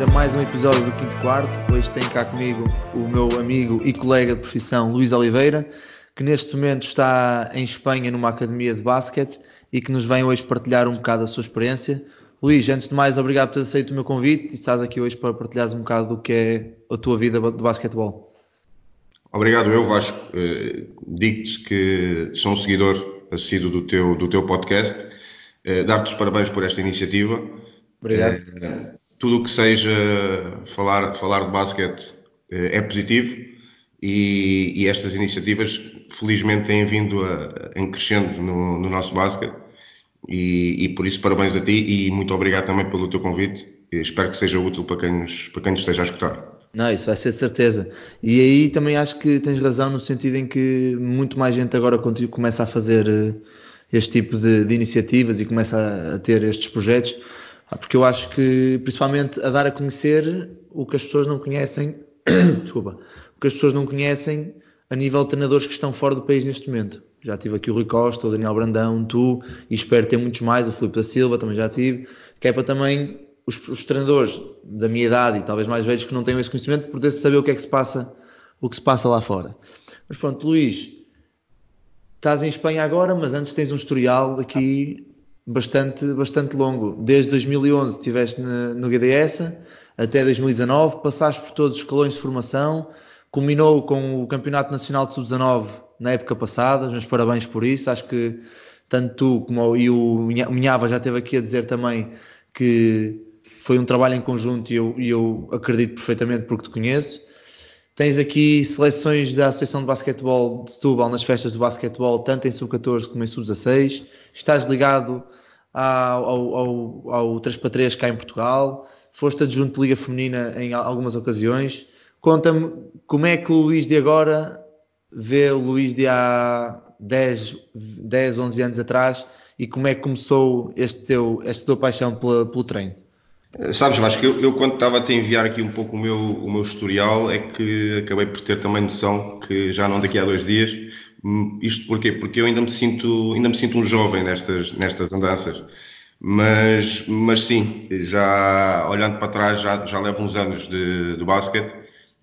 A mais um episódio do Quinto Quarto. Hoje tem cá comigo o meu amigo e colega de profissão Luís Oliveira, que neste momento está em Espanha numa academia de basquete e que nos vem hoje partilhar um bocado a sua experiência. Luís, antes de mais, obrigado por ter aceito o meu convite e estás aqui hoje para partilhares um bocado do que é a tua vida de basquetebol. Obrigado, eu Vasco. Uh, Digo-te que sou um seguidor assíduo do teu, do teu podcast. Uh, Dar-te os parabéns por esta iniciativa. Obrigado. Tudo o que seja falar, falar de basquete é positivo e, e, estas iniciativas felizmente têm vindo a, em crescendo no, no nosso basquete e, e, por isso parabéns a ti e muito obrigado também pelo teu convite. Espero que seja útil para quem nos, para quem nos esteja a escutar. Não, isso vai ser de certeza. E aí também acho que tens razão no sentido em que muito mais gente agora começa a fazer eh, este tipo de, de iniciativas e começa a, ter estes projetos, porque eu acho que principalmente a dar a conhecer o que as pessoas não conhecem, desculpa, o que as pessoas não conhecem a nível de treinadores que estão fora do país neste momento. Já tive aqui o Rui Costa, o Daniel Brandão, tu, e espero ter muitos mais, o Filipe da Silva também já tive, que é para também os, os, treinadores da minha idade e talvez mais velhos que não tenham esse conhecimento poder saber o que é que se passa, o que se passa lá fora. Mas pronto, Luís, estás em Espanha agora, mas antes tens um historial aqui bastante, bastante longo. Desde 2011 estiveste no GDS até 2019, passaste por todos os escalões de formação, culminou com o Campeonato Nacional de Sub-19 na época passada, meus parabéns por isso, acho que tanto tu como e o Minhava já esteve aqui a dizer também que foi um trabalho em conjunto e eu, eu acredito perfeitamente porque te conheço. Tens aqui seleções da Associação de Basquetebol de Setúbal nas festas do basquetebol, tanto em sub-14 como em sub-16. Estás ligado ao, ao, ao, ao 3x3 cá em Portugal. Foste adjunto de Liga Feminina em algumas ocasiões. Conta-me como é que o Luís de agora vê o Luís de há 10, 10 11 anos atrás e como é que começou este teu, esta tua paixão pela, pelo treino? Sabes, Vasco, eu, eu quando estava a te enviar aqui um pouco o meu, o meu historial é que acabei por ter também noção que já não daqui a dois dias. Hum, isto porquê? Porque eu ainda me sinto, ainda me sinto um jovem nestas, nestas andanças. Mas, mas sim, já olhando para trás, já, já levo uns anos de, de basquete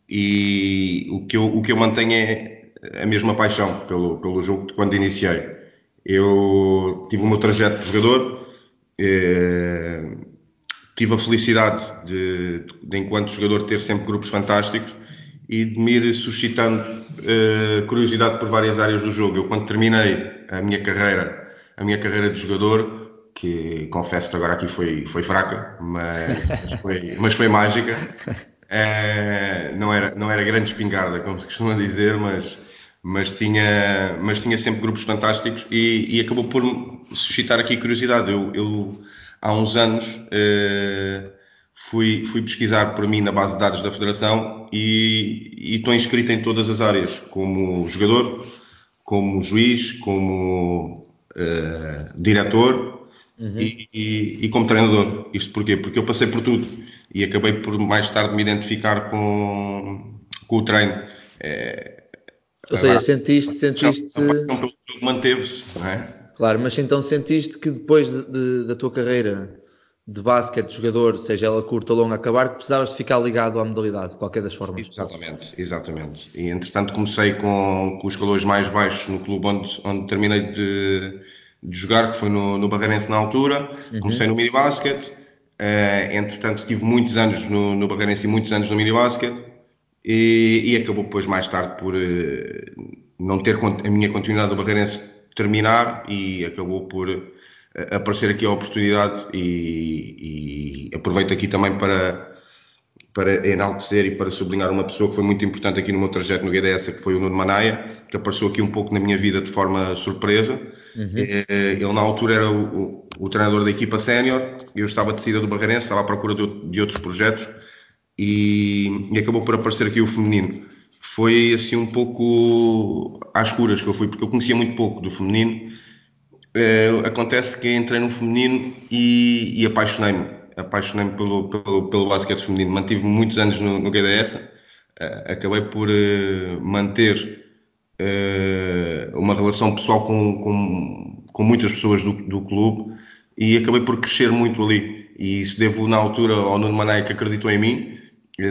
e o que, eu, o que eu mantenho é a mesma paixão pelo, pelo jogo de quando iniciei. Eu tive o meu trajeto de jogador. Eh, tive a felicidade de, de, enquanto jogador, ter sempre grupos fantásticos e de me ir suscitando uh, curiosidade por várias áreas do jogo. Eu, quando terminei a minha carreira, a minha carreira de jogador, que confesso que agora aqui foi, foi fraca, mas, mas, foi, mas foi mágica. Uh, não, era, não era grande espingarda, como se costuma dizer, mas, mas, tinha, mas tinha sempre grupos fantásticos e, e acabou por suscitar aqui curiosidade. Eu, eu há uns anos uh, fui, fui pesquisar por mim na base de dados da Federação e, e estou inscrito em todas as áreas, como jogador, como juiz, como uh, diretor uhum. e, e, e, como treinador. Isto porquê? Porque eu passei por tudo e acabei por mais tarde me identificar com, com o treino. É, Ou seja, sentiste, sentiste... Manteve-se, não é? Claro, mas então sentiste que depois de, de, da tua carreira de basquete, de jogador, seja ela curta ou longa, acabar, que precisavas de ficar ligado à modalidade, de qualquer das formas. Exatamente, exatamente. E entretanto comecei com, com os calores mais baixos no clube onde, onde terminei de, de jogar, que foi no, no Barreirense na altura. Uhum. Comecei no mini basquete. Uh, entretanto tive muitos anos no, no Barreirense e muitos anos no mini basquete. E, e acabou depois mais tarde por uh, não ter a minha continuidade no Barreirense terminar e acabou por aparecer aqui a oportunidade e, e aproveito aqui também para, para enaltecer e para sublinhar uma pessoa que foi muito importante aqui no meu trajeto no GDS, que foi o Nuno Manaia, que apareceu aqui um pouco na minha vida de forma surpresa. Uhum. Eh, ele na altura era o, o, o treinador da equipa sénior, eu estava de saída do Barreirense, estava à procura de, de outros projetos e, e acabou por aparecer aqui o feminino foi assim um pouco às curas que eu fui, porque eu conhecia muito pouco do feminino. Uh, acontece que entrei no feminino e, e apaixonei-me. Apaixonei-me pelo, pelo, pelo basquete feminino. Mantive muitos anos no, no GDS. Uh, eh, acabei por uh, manter uma relação pessoal com, com, com muitas pessoas do, do clube e acabei por crescer muito ali. E isso devo, na altura, ao Nuno Mané que acreditou em mim,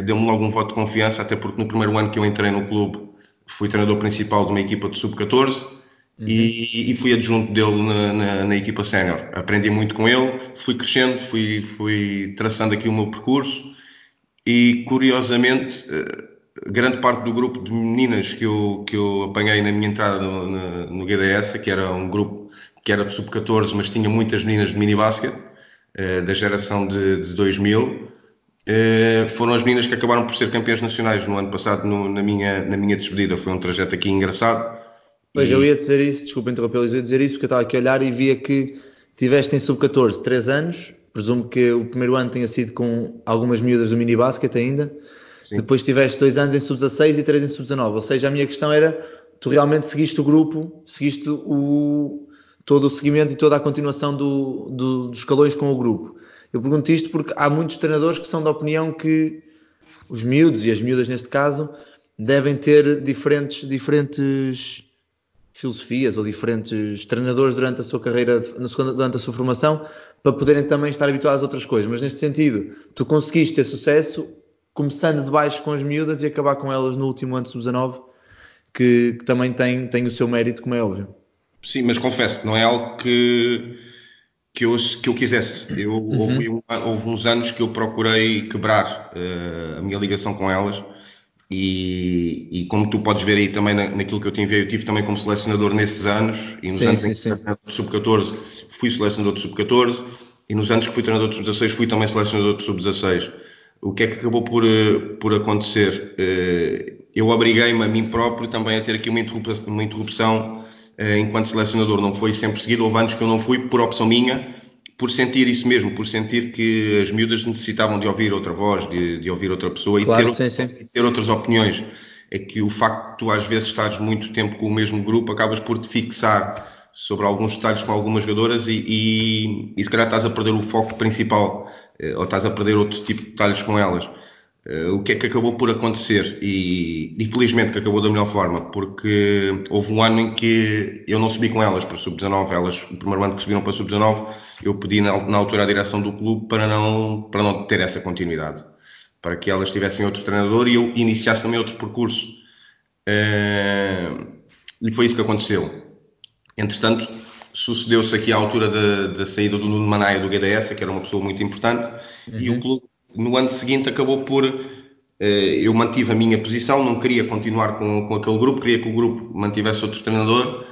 deu-me logo um voto de confiança, até porque no primeiro ano que eu entrei no clube fui treinador principal de uma equipa de sub-14 uhum. e, e, fui adjunto dele na, na, na equipa sénior. Aprendi muito com ele, fui crescendo, fui, fui traçando aqui o meu percurso e, curiosamente, eh, grande parte do grupo de meninas que eu, que eu apanhei na minha entrada no, no, no GDS, que era um grupo que era de sub-14, mas tinha muitas meninas de mini-basket, eh, da geração de, de 2000, eh, foram as meninas que acabaram por ser campeãs nacionais no ano passado no, na, minha, na minha despedida. Foi um trajeto aqui engraçado. Pois, e... eu ia dizer isso, desculpa interromper, eu ia dizer isso porque eu estava aqui a olhar e via que tiveste em sub-14 3 anos, presumo que o primeiro ano tenha sido com algumas miúdas do mini basket ainda, Sim. depois tiveste 2 anos em sub-16 e 3 em sub-19, ou seja, a minha questão era, tu realmente seguiste o grupo, seguiste o, todo o seguimento e toda a continuação do, do, dos escalões com o grupo. Eu pergunto isto porque há muitos treinadores que são da opinião que os miúdos e as miúdas neste caso devem ter diferentes, diferentes filosofias ou diferentes treinadores durante a sua carreira, durante a sua formação, para poderem também estar habituados a outras coisas. Mas neste sentido, tu conseguiste ter sucesso começando de baixo com as miúdas e acabar com elas no último ano sub-19, que, que, também tem, tem o seu mérito, como é óbvio. Sim, mas confesso que não é algo que que eu, que eu quisesse. Eu, uhum. houve, um, houve, uns anos que eu procurei quebrar uh, a minha ligação com elas e, e, como tu podes ver aí também na, naquilo que eu te enviei, eu tive também como selecionador nesses anos e nos sim, anos sim, em que sub-14 fui selecionador de sub-14 e nos anos que fui treinador de sub-16 fui também selecionador de sub-16. O que é que acabou por, eh, por acontecer? Uh, eu obriguei-me a mim próprio também a ter aqui uma interrupção, uma interrupção eh, enquanto selecionador não foi sempre seguido, houve anos que eu não fui por opção minha, por sentir isso mesmo, por sentir que as miúdas necessitavam de ouvir outra voz, de, de ouvir outra pessoa claro, e ter, sim, sim. ter, outras opiniões. É que o facto de tu às vezes estares muito tempo com o mesmo grupo, acabas por te fixar sobre alguns detalhes com algumas jogadoras e, e, e se calhar estás a perder o foco principal eh, ou estás a perder outro tipo de detalhes com elas. Uh, o que é que acabou por acontecer e, e, felizmente que acabou da melhor forma, porque houve um ano em que eu não subi com elas para sub-19, elas, o primeiro ano que subiram para sub-19, eu pedi na, na, altura à direção do clube para não, para não ter essa continuidade, para que elas tivessem outro treinador e eu iniciasse também outro percurso. Uh, e foi isso que aconteceu. Entretanto, sucedeu-se aqui à altura da, da saída do Nuno Manaia do GDS, que era uma pessoa muito importante, uhum. e o clube no ano seguinte acabou por. Eh, eu mantive a minha posição, não queria continuar com, com aquele grupo, queria que o grupo mantivesse outro treinador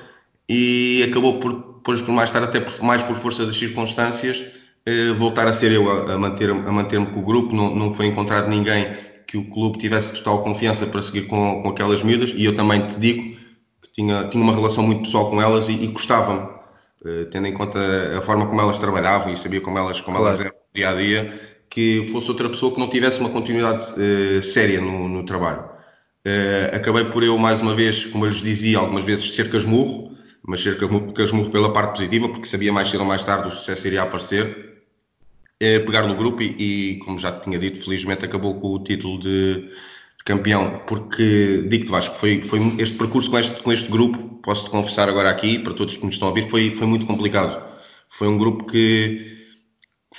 e acabou por, por, por mais tarde, até por, mais por força das circunstâncias, eh, voltar a ser eu a, a manter-me manter com o grupo. Não, não foi encontrado ninguém que o clube tivesse total confiança para seguir com, com aquelas miúdas e eu também te digo que tinha, tinha uma relação muito pessoal com elas e, e gostava-me, eh, tendo em conta a forma como elas trabalhavam e sabia como elas, como claro. elas eram dia a dia que fosse outra pessoa que não tivesse uma continuidade uh, séria no, no trabalho. Uh, acabei por eu, mais uma vez, como eu lhes dizia, algumas vezes ser casmurro, mas ser casmurro pela parte positiva, porque sabia mais cedo ou mais tarde o sucesso iria aparecer, uh, pegar no grupo e, e, como já tinha dito, felizmente acabou com o título de, de campeão, porque, digo-te Vasco, foi, foi este percurso com este, com este grupo, posso-te confessar agora aqui, para todos que me estão a ouvir, foi, foi muito complicado. Foi um grupo que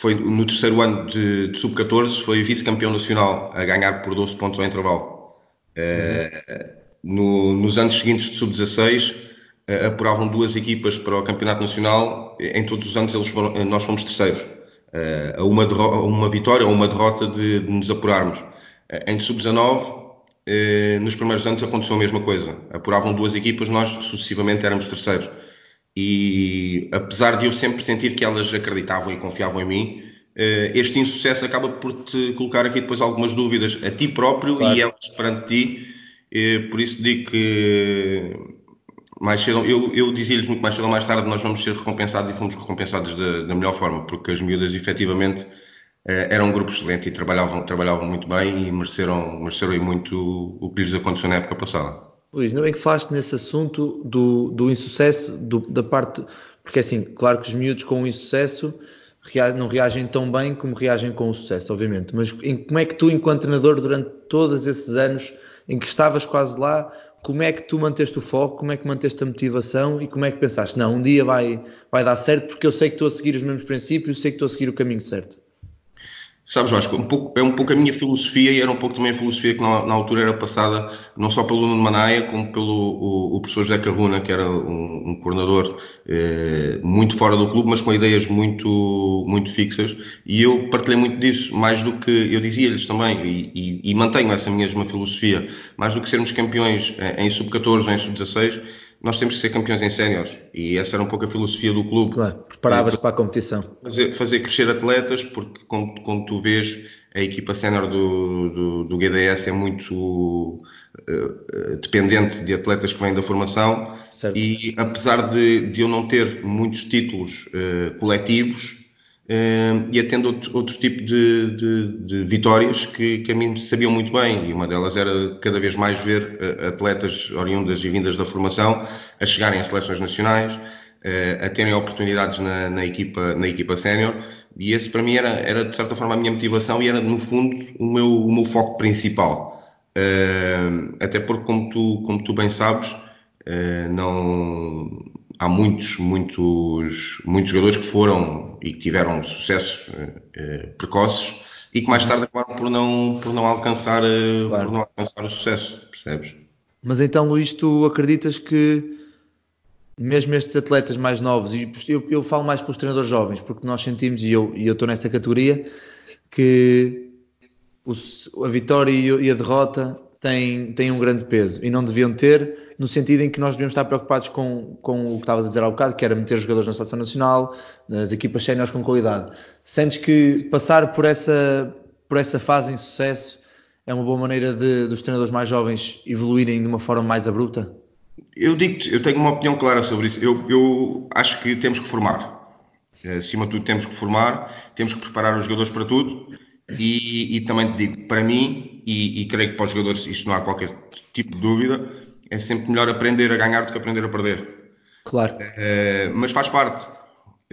foi no terceiro ano de, de sub-14, foi vice-campeão nacional a ganhar por 12 pontos ao intervalo. Uhum. no, nos anos seguintes de sub-16, uh, apuravam duas equipas para o campeonato nacional. Em todos os anos eles foram, nós fomos terceiros. Uh, uma uma vitória ou uma derrota de, de nos apurarmos. em sub-19, nos primeiros anos aconteceu a mesma coisa. Apuravam duas equipas, nós sucessivamente éramos terceiros. E apesar de eu sempre sentir que elas acreditavam e confiavam em mim, eh, este insucesso acaba por te colocar aqui depois algumas dúvidas a ti próprio claro. e elas perante ti. Eh, por isso digo que mais cedo, eu, eu dizia-lhes muito mais cedo ou mais tarde, nós vamos ser recompensados e fomos recompensados da, da melhor forma, porque as miúdas efetivamente eh, eram um grupo excelente e trabalhavam, trabalhavam muito bem e mereceram, mereceram muito o que lhes aconteceu na época passada. Luís, ainda bem que falaste nesse assunto do, do insucesso, do, da parte. Porque assim, claro que os miúdos com o insucesso não reagem tão bem como reagem com o sucesso, obviamente. Mas em, como é que tu, enquanto treinador, durante todos esses anos em que estavas quase lá, como é que tu manteste o foco, como é que manteste a motivação e como é que pensaste, não, um dia vai, vai dar certo porque eu sei que estou a seguir os mesmos princípios, sei que estou a seguir o caminho certo. Sabes, Vasco, um pouco, é um pouco a minha filosofia e era um pouco também a filosofia que na, na altura era passada não só pelo Nuno Manaia, como pelo o, o professor José Carruna, que era um, um coordenador eh, muito fora do clube, mas com ideias muito, muito fixas. E eu partilhei muito disso, mais do que eu dizia-lhes também, e, e, e, mantenho essa mesma filosofia, mais do que sermos campeões em sub-14 ou em sub-16 nós temos que ser campeões em séniores e essa era um pouco a filosofia do clube. Claro, preparavas para a competição. Fazer, fazer, crescer atletas, porque como, como tu vês, a equipa sénior do, do, do, GDS é muito uh, dependente de atletas que vêm da formação certo. e apesar de, de eu não ter muitos títulos uh, coletivos, Uh, ia tendo outro, outro tipo de, de, de vitórias que, que, a mim sabiam muito bem, e uma delas era cada vez mais ver uh, atletas oriundas e vindas da formação a chegarem às seleções nacionais, uh, a terem oportunidades na, na, equipa, na equipa sénior, e esse para mim era, era de certa forma a minha motivação e era no fundo o meu, o meu foco principal. até porque, como tu, como tu bem sabes, não há muitos, muitos, muitos jogadores que foram e que tiveram sucessos eh, precoces e que mais uhum. tarde acabaram por não, por não, alcançar, eh, claro. por não alcançar o sucesso, percebes? Mas então, Luís, tu acreditas que mesmo estes atletas mais novos, e eu, eu falo mais para os treinadores jovens, porque nós sentimos, e eu, e eu estou nessa categoria, que o, a vitória e a derrota têm, têm um grande peso e não deviam ter, no sentido em que nós devíamos estar preocupados com, com o que estavas a dizer há bocado, que era meter jogadores na seleção nacional, nas equipas séniores com qualidade. Sentes que passar por essa, por essa fase em sucesso é uma boa maneira de, dos treinadores mais jovens evoluírem de uma forma mais abrupta? Eu digo eu tenho uma opinião clara sobre isso. Eu, eu acho que temos que formar. Acima de tudo, temos que formar, temos que preparar os jogadores para tudo. E, e também te digo, para mim, e, e creio que para os jogadores isto não há qualquer tipo de dúvida, é sempre melhor aprender a ganhar do que aprender a perder. Claro. Uh, mas faz parte.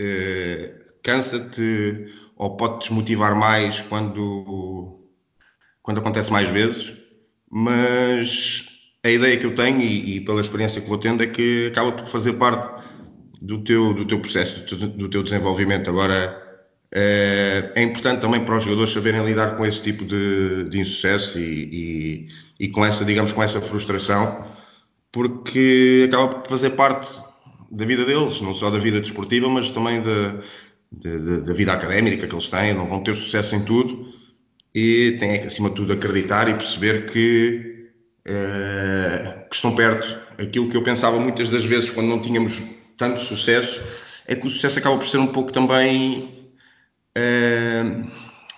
Uh, Cansa-te ou pode desmotivar mais quando, quando acontece mais vezes, mas a ideia que eu tenho e, e, pela experiência que vou tendo é que acaba por fazer parte do teu, do teu processo, do teu, do teu desenvolvimento. Agora, é, é importante também para os jogadores saberem lidar com esse tipo de, de insucesso e, e, e, com essa, digamos, com essa frustração porque acaba por fazer parte da vida deles, não só da vida desportiva, mas também da, da, da vida académica que eles têm, não vão ter sucesso em tudo e têm que, acima de tudo, acreditar e perceber que, uh, que estão perto. Aquilo que eu pensava muitas das vezes quando não tínhamos tanto sucesso é que o sucesso acaba por ser um pouco também uh,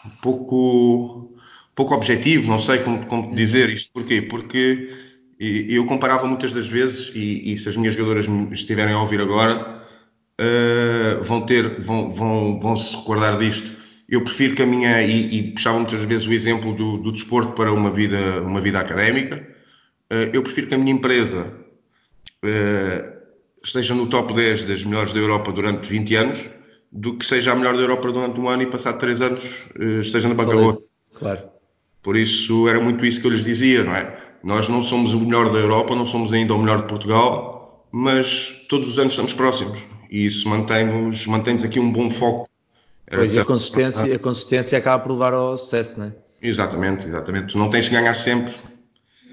um pouco, pouco objetivo, não sei como, como dizer isto. Porquê? Porque e eu comparava muitas das vezes, e, e, se as minhas jogadoras me estiverem a ouvir agora, uh, vão ter, vão, vão, vão se recordar disto. Eu prefiro que a minha, e, e puxava muitas vezes o exemplo do, do desporto para uma vida, uma vida académica, uh, eu prefiro que a minha empresa uh, esteja no top 10 das melhores da Europa durante 20 anos, do que seja a melhor da Europa durante um ano e passado 3 anos esteja na bancarrota. Claro. Por isso era muito isso que eu lhes dizia, não é? Nós não somos o melhor da Europa, não somos ainda o melhor de Portugal, mas todos os anos estamos próximos e isso mantém-nos mantém aqui um bom foco. Pois, a consistência, a consistência acaba por levar ao sucesso, não é? Exatamente, exatamente. Tu não tens que ganhar sempre.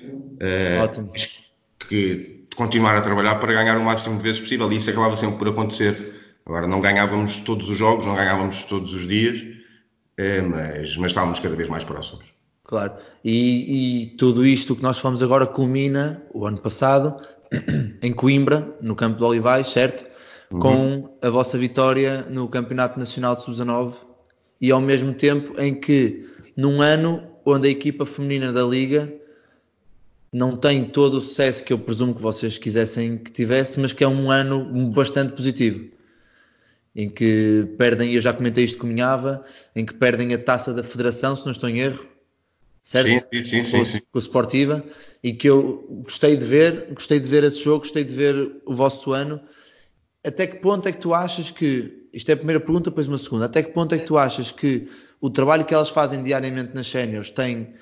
Uh, Ótimo. Tens que continuar a trabalhar para ganhar o máximo de vezes possível e isso acabava sempre por acontecer. Agora, não ganhávamos todos os jogos, não ganhávamos todos os dias, uh, mas, mas estávamos cada vez mais próximos. Claro. E, e, tudo isto que nós falamos agora culmina o ano passado em Coimbra, no campo de Olivais, certo? Uhum. Com a vossa vitória no Campeonato Nacional de Sub-19 e ao mesmo tempo em que num ano onde a equipa feminina da Liga não tem todo o sucesso que eu presumo que vocês quisessem que tivesse, mas que é um ano bastante positivo. Em que perdem, eu já comentei isto com Minhava, em que perdem a taça da Federação, se não estou em erro, certo? Sim, sim, sim, com, sim, com o Sportiva e que eu gostei de ver, gostei de ver esse jogo, gostei de ver o vosso ano. Até que ponto é que tu achas que, isto é a primeira pergunta, depois uma segunda, até que ponto é que tu achas que o trabalho que elas fazem diariamente nas séniores tem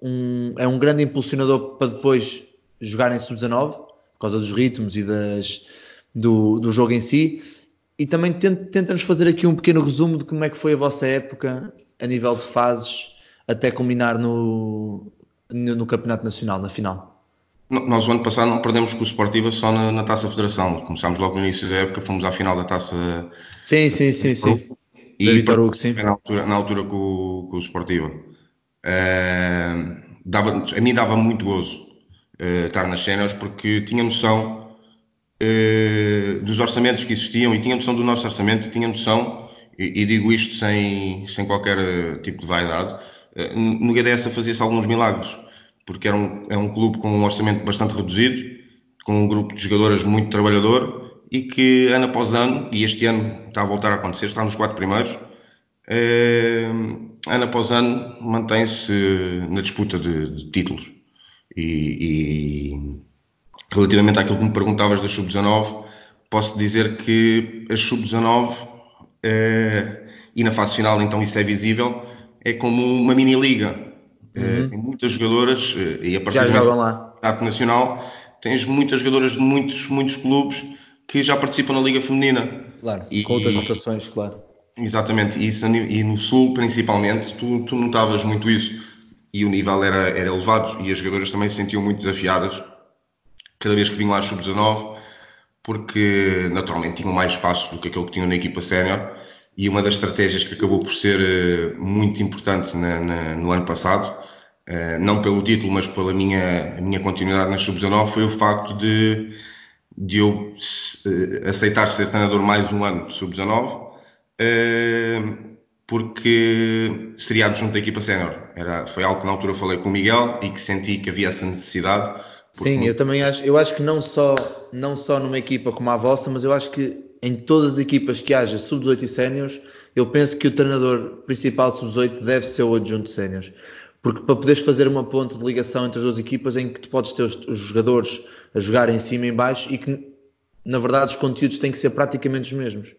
um, é um grande impulsionador para depois jogar em sub-19, por causa dos ritmos e das, do, do jogo em si. E também tenta-nos fazer aqui um pequeno resumo de como é que foi a vossa época a nível de fases até culminar no, no, no Campeonato Nacional, na final. Nós, o ano passado, não perdemos com o Sportiva só na, na, Taça Federação. Começámos logo no início da época, fomos à final da Taça. Sim, sim, sim, sim. E da Vitor Hugo, sim. Na altura, na altura com, com o Sportiva. Uh, dava, a mim dava muito gozo uh, estar nas cenas porque tinha noção uh, dos orçamentos que existiam e tinha noção do nosso orçamento, tinha noção, e, e digo isto sem, sem qualquer tipo de vaidade, no GDS fazia-se alguns milagres porque era um, é um clube com um orçamento bastante reduzido, com um grupo de jogadoras muito trabalhador e que ano após ano, e este ano está a voltar a acontecer, está nos quatro primeiros, eh, ano após ano mantém-se na disputa de, de títulos. E, e, relativamente àquilo que me perguntavas da Sub-19, posso dizer que a Sub-19 eh, e na fase final, então isso é visível, é como uma mini-liga eh, uhum. tem muitas jogadoras eh, e a partir já do jogam lá. campeonato nacional tens muitas jogadoras de muitos, muitos clubes que já participam na Liga Feminina. Claro, e, com outras rotações, claro. Exatamente, e, isso, e no Sul principalmente, tu, tu notavas muito isso e o nível era, era elevado e as jogadoras também se sentiam muito desafiadas cada vez que vinham lá sub-19 porque naturalmente tinham mais espaço do que aquele que tinham na equipa sénior e uma das estratégias que acabou por ser uh, muito importante na, na, no ano passado, uh, não pelo título, mas pela minha, minha continuidade na Sub-19, foi o facto de, de eu uh, aceitar ser treinador mais um ano de Sub-19, porque seria adjunto da equipa sénior. Foi algo que na altura falei com o Miguel e que senti que havia essa necessidade. Sim, eu também acho, eu acho que não só, não só numa equipa como a vossa, mas eu acho que em todas as equipas que haja sub-18 e séniores, eu penso que o treinador principal de sub-18 deve ser o adjunto séniores. Porque para poderes fazer uma ponte de ligação entre as duas equipas em que tu podes ter os, os jogadores a jogar em cima e em baixo e que, na verdade, os conteúdos têm que ser praticamente os mesmos.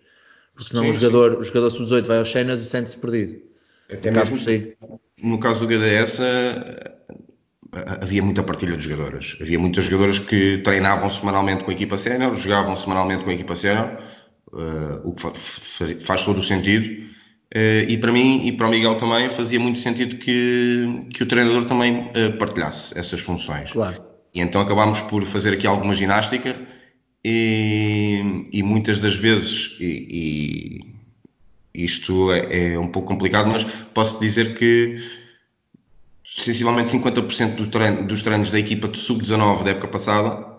Porque senão sim, o jogador, o jogador sub-18 vai aos séniores e sente-se perdido. Até mesmo, no caso do GDS, havia muita partilha de jogadoras. Havia muitas jogadoras que treinavam semanalmente com a equipa sénior, jogavam semanalmente com a equipa sénior, o que faz todo o sentido. Uh, e para mim e para o Miguel também fazia muito sentido que, que o treinador também uh, partilhasse essas funções. Claro. E então acabámos por fazer aqui alguma ginástica e, e muitas das vezes, e, e isto é, é um pouco complicado, mas posso dizer que sensivelmente 50% dos treinos, dos treinos da equipa de sub-19 da época passada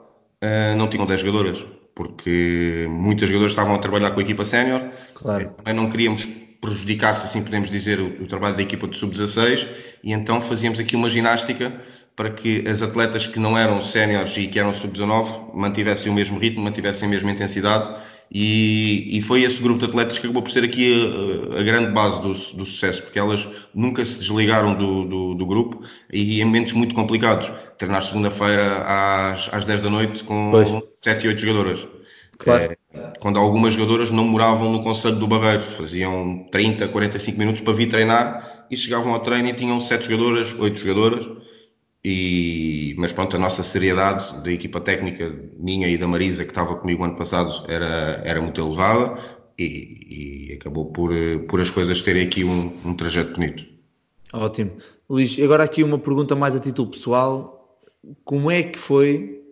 não tinham 10 jogadoras, porque muitas jogadoras estavam a trabalhar com a equipa sénior. Claro. Também não queríamos prejudicar, se assim podemos dizer, o, o trabalho da equipa de sub-16 e então fazíamos aqui uma ginástica para que as atletas que não eram séniores e que eram sub-19 mantivessem o mesmo ritmo, mantivessem a mesma intensidade e, e, foi esse grupo de atletas que acabou por ser aqui a, a grande base do, do, sucesso, porque elas nunca se desligaram do, do, do, grupo e em momentos muito complicados. Treinar segunda-feira às, às 10 da noite com pois. 7 e 8 jogadoras. Claro. É, quando algumas jogadoras não moravam no Conselho do Barreiro, faziam 30, 45 minutos para vir treinar e chegavam ao treino e tinham 7 jogadoras, 8 jogadoras e, mas pronto, a nossa seriedade da equipa técnica, minha e da Marisa, que estava comigo ano passado, era, era muito elevada e, e acabou por, por as coisas terem aqui um, um trajeto bonito. Ótimo. Luís, agora aqui uma pergunta mais a título pessoal. Como é que foi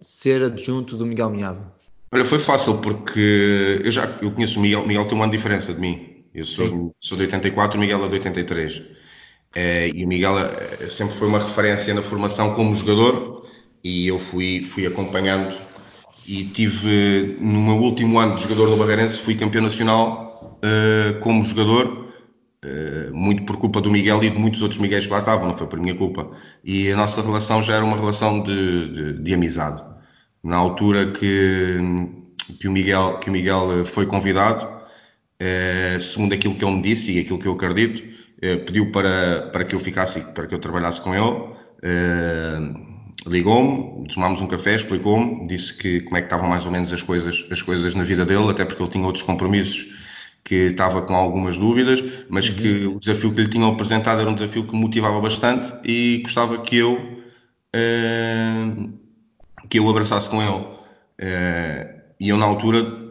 ser adjunto do Miguel Minhado? Olha, foi fácil porque eu já eu conheço o Miguel, Miguel tem um ano de diferença de mim. Eu sou, sou de 84, o Miguel é de 83. É, e o Miguel é, sempre foi uma referência na formação como jogador e eu fui, fui acompanhando. E tive no meu último ano de jogador do Barreirense fui campeão nacional uh, como jogador muito por culpa do Miguel e de muitos outros Miguéis que lá estavam, não foi por minha culpa. E a nossa relação já era uma relação de, de, de amizade. Na altura que, que, o Miguel, que o Miguel foi convidado segundo aquilo que ele me disse e aquilo que eu acredito eh, pediu para, para que eu ficasse, para que eu trabalhasse com ele. Eh, ligou-me, tomámos um café, explicou-me, disse que como é que estavam mais ou menos as coisas, as coisas na vida dele, até porque ele tinha outros compromissos que estava com algumas dúvidas, mas uhum. que o desafio que lhe tinham apresentado era um desafio que me motivava bastante e gostava que eu uh, que eu abraçasse com ele. Uh, e eu, na altura,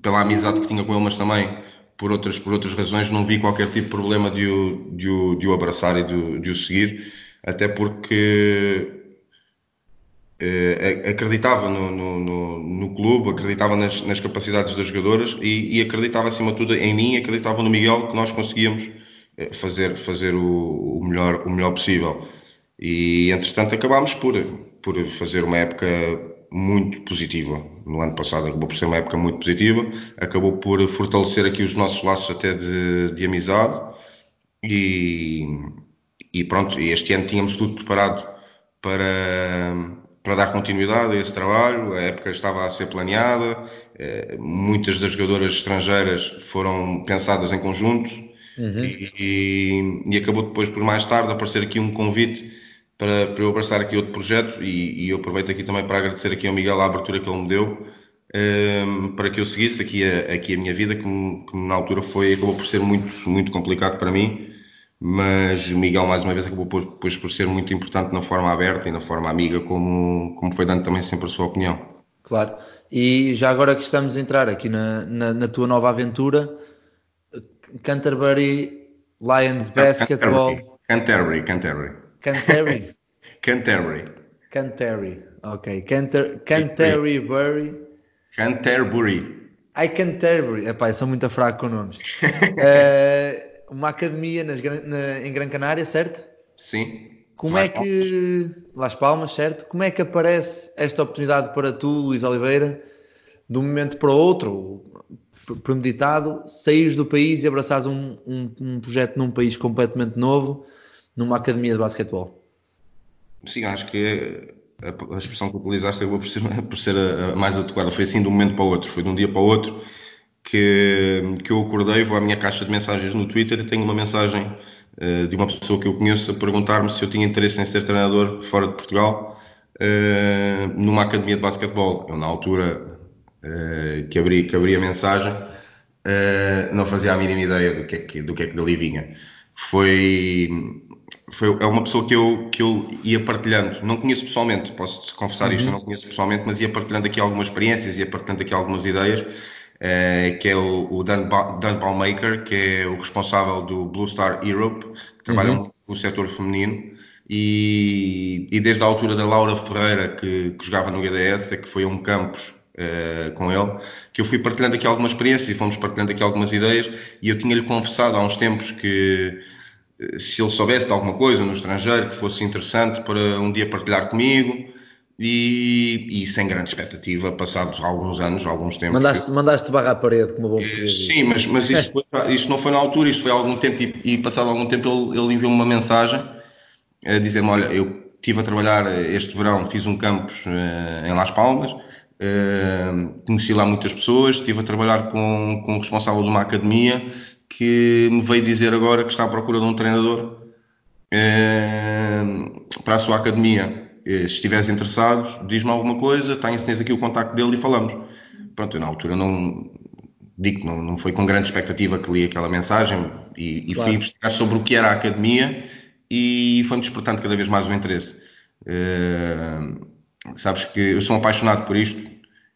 pela amizade que tinha com ele, mas também por outras, por outras razões, não vi qualquer tipo de problema de o, de o, de o abraçar e de o, de o seguir, até porque Uh, acreditava no, no, no, no, clube, acreditava nas, nas capacidades das jogadoras e, e, acreditava acima de tudo em mim, acreditava no Miguel que nós conseguíamos uh, fazer, fazer o, o, melhor, o melhor possível. E entretanto acabámos por, por fazer uma época muito positiva. No ano passado acabou por ser uma época muito positiva, acabou por fortalecer aqui os nossos laços até de, de amizade e, e pronto, este ano tínhamos tudo preparado para para dar continuidade a esse trabalho. A época estava a ser planeada, eh, muitas das jogadoras estrangeiras foram pensadas em conjunto uhum. e, e, acabou depois, por mais tarde, aparecer aqui um convite para, para eu abraçar aqui outro projeto e, e, eu aproveito aqui também para agradecer aqui ao Miguel a abertura que ele me deu. Um, ehm, para que eu seguisse aqui a, aqui a minha vida, que, que na altura foi, acabou por ser muito, muito complicado para mim, mas Miguel mais uma vez acabou por, depois por ser muito importante na forma aberta e na forma amiga, como, como foi dando também sempre a sua opinião. Claro, e já agora que estamos a entrar aqui na, na, na tua nova aventura, Canterbury Lions Basketball. Canterbury, Canterbury. Canterbury. Canterbury. Canterbury, ok. Canter, Canterbury. Canterbury. Ai, Canterbury. Epá, sou muito fraco com nomes. uh, uma academia nas, na, em Gran Canária, certo? Sim. Como Las é que. Palmas. Las Palmas, certo? Como é que aparece esta oportunidade para tu, Luís Oliveira, de um momento para o outro, premeditado, saís do país e abraçares um, um, um, projeto num país completamente novo, numa academia de basquetebol? Sim, acho que a, expressão que utilizaste acabou por ser, por ser a, a mais adequada. Foi assim de um momento para o outro, foi de um dia para o outro que, que eu acordei, vou à minha caixa de mensagens no Twitter e tenho uma mensagem uh, de uma pessoa que eu conheço a perguntar-me se eu tinha interesse em ser treinador fora de Portugal uh, numa academia de basquetebol. Eu, na altura uh, que, abri, que abri a mensagem, não fazia a mínima ideia do que é que, do que, é que dali vinha. Foi, foi, é uma pessoa que eu, que eu ia partilhando, não conheço pessoalmente, posso confessar uhum. isto, eu não conheço pessoalmente, mas ia partilhando aqui algumas experiências, ia partilhando aqui algumas ideias uh, que é o, o Dan, ba Dan Ballmaker, que é o responsável do Blue Star Europe, que trabalha uhum. no setor feminino. E, e, desde a altura da Laura Ferreira, que, que jogava no GDS, é que foi a um campus Uh, com ele, que eu fui partilhando aqui algumas experiências e fomos partilhando aqui algumas ideias e eu tinha-lhe confessado há uns tempos que eh, se ele soubesse de alguma coisa no estrangeiro que fosse interessante para um dia partilhar comigo e, e, sem grande expectativa, passados alguns anos, alguns tempos. Mandaste, mandaste barra à parede, como bom português. Sim, mas, mas isto, foi, isto, não foi na altura, isto foi há algum tempo e, e passado algum tempo ele, ele enviou-me uma mensagem a dizer-me, olha, eu estive a trabalhar este verão, fiz um campus uh, em Las Palmas, uh, conheci lá muitas pessoas, estive a trabalhar com, com o responsável de uma academia que me veio dizer agora que está à procura de um treinador uh, para a sua academia eh, se estiveres interessado, diz-me alguma coisa, tens, tens aqui o contacto dele e falamos. Pronto, eu na altura não digo que não, não foi com grande expectativa que li aquela mensagem e, e claro. fui investigar sobre o que era a academia e foi-me despertando cada vez mais o interesse. Uh, sabes que eu sou apaixonado por isto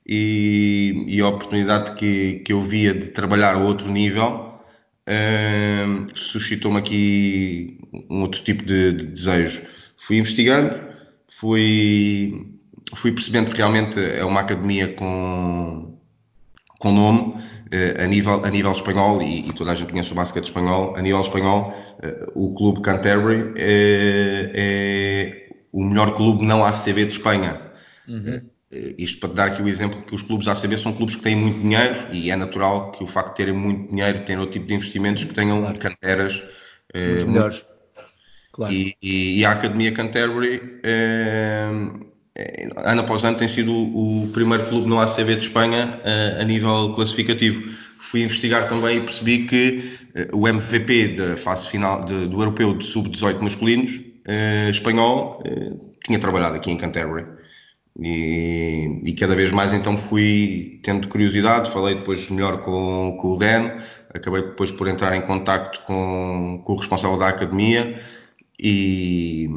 e, e a oportunidade que, que eu via de trabalhar a outro nível uh, suscitou-me aqui um outro tipo de, de desejo. Fui investigando, fui, fui percebendo que realmente é uma academia com, com nome eh, a, nível, a nível espanhol, e, e, toda a gente conhece o basquete espanhol, a nível espanhol, eh, o clube Canterbury é, é, o melhor clube não ACB de Espanha. Uhum. Isto para dar aqui o exemplo que os clubes ACB são clubes que têm muito dinheiro e é natural que o facto de terem muito dinheiro, terem outro tipo de investimentos, que tenham claro. canteras muito melhores. Claro. E, e, a Academia Canterbury, eh, eh, ano após ano, tem sido o, primeiro clube no ACB de Espanha eh, a nível classificativo. Fui investigar também e percebi que eh, o MVP da fase final de, do Europeu de Sub-18 masculinos, eh, espanhol, eh, tinha trabalhado aqui em Canterbury. E, e, cada vez mais então fui tendo curiosidade, falei depois melhor com, com o Dan, acabei depois por entrar em contacto com, com o responsável da academia e,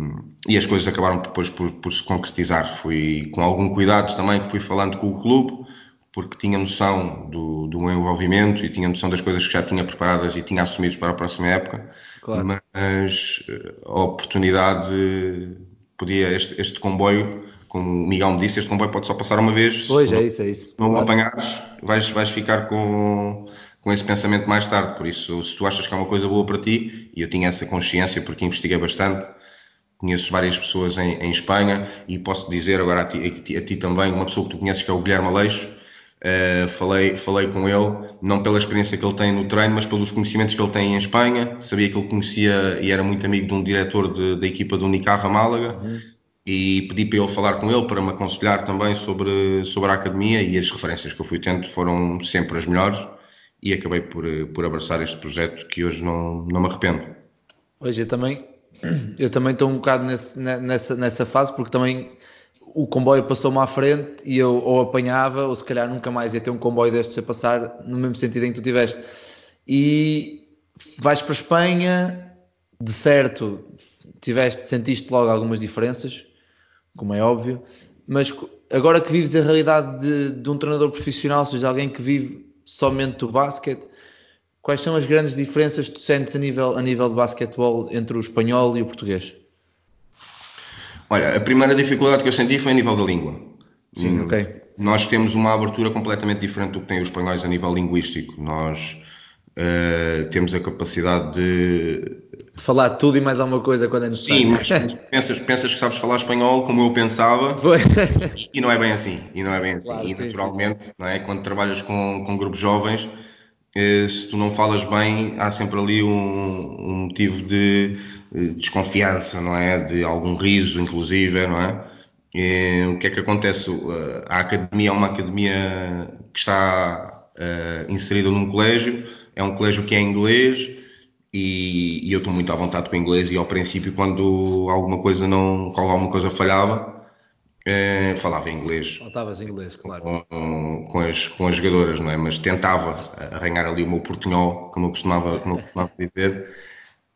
e as coisas acabaram depois por, por, se concretizar. Fui com algum cuidado também que fui falando com o clube, porque tinha noção do, do meu envolvimento e tinha noção das coisas que já tinha preparadas e tinha assumido para a próxima época. Claro. Mas eh, a oportunidade podia, este, este comboio, como o Miguel me disse, este comboio pode só passar uma vez. Pois, é isso, é isso. Não claro. apanhares, vais, vais ficar com, com esse pensamento mais tarde. Por isso, se tu achas que é uma coisa boa para ti, e eu tinha essa consciência porque investiguei bastante, conheço várias pessoas em, em Espanha e posso dizer agora a ti, a, ti, a ti, também, uma pessoa que tu conheces que é o Guilherme Aleixo, Uh, falei, falei com ele, não pela experiência que ele tem no treino, mas pelos conhecimentos que ele tem em Espanha. Sabia que ele conhecia e era muito amigo de um diretor de, da equipa do Unicarra Málaga. Uhum. E pedi para ele falar com ele para me aconselhar também sobre, sobre a academia. E as referências que eu fui tendo foram sempre as melhores. E acabei por, por abraçar este projeto que hoje não, não me arrependo. Hoje eu também, eu também estou um bocado nesse, nessa, nessa fase, porque também o comboio passou-me à frente e eu ou apanhava, ou se calhar nunca mais ia ter um comboio destes a passar no mesmo sentido em que tu tiveste. E vais para a Espanha, de certo, tiveste, sentiste logo algumas diferenças, como é óbvio, mas agora que vives a realidade de, de um treinador profissional, seja, alguém que vive somente do basquete, quais são as grandes diferenças que tu sentes a nível, a nível de basquetebol entre o espanhol e o português? Olha, a primeira dificuldade que eu senti foi a nível da língua. Sim, hum, ok. Nós temos uma abertura completamente diferente do que têm os espanhóis a nível linguístico. Nós uh, temos a capacidade de... de... falar tudo e mais alguma coisa quando é necessário. Sim, mas pensas, pensas que sabes falar espanhol como eu pensava e, não é bem assim. E não é bem assim. Claro, e sim, naturalmente, sim. Não é? quando trabalhas com, com grupos jovens, eh, se tu não falas bem, há sempre ali um, um motivo de desconfiança, não é? De algum riso, inclusive, não é? E, o que é que acontece? A academia é uma academia que está uh, inserida num colégio, é um colégio que é inglês e, e eu estou muito à vontade com o inglês e ao princípio quando alguma coisa não, quando alguma coisa falhava, uh, falava inglês. Faltavas inglês, claro. Com, com, as, com as jogadoras, não é? Mas tentava arranhar ali o meu portunhol, como eu costumava, como eu costumava dizer.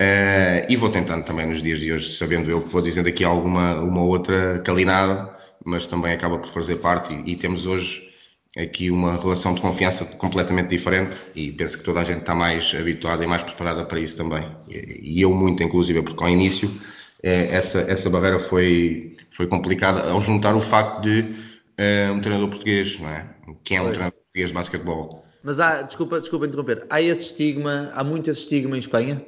Uh, e vou tentando também nos dias de hoje, sabendo eu que vou dizendo aqui alguma uma outra calinada, mas também acaba por fazer parte e, e, temos hoje aqui uma relação de confiança completamente diferente e penso que toda a gente está mais habituada e mais preparada para isso também. E, eu muito, inclusive, porque ao início uh, essa, essa barreira foi, foi complicada ao juntar o facto de uh, um treinador português, não é? Que é um treinador português de basquetebol. Mas há, desculpa, desculpa interromper, há esse estigma, há muito esse estigma em Espanha?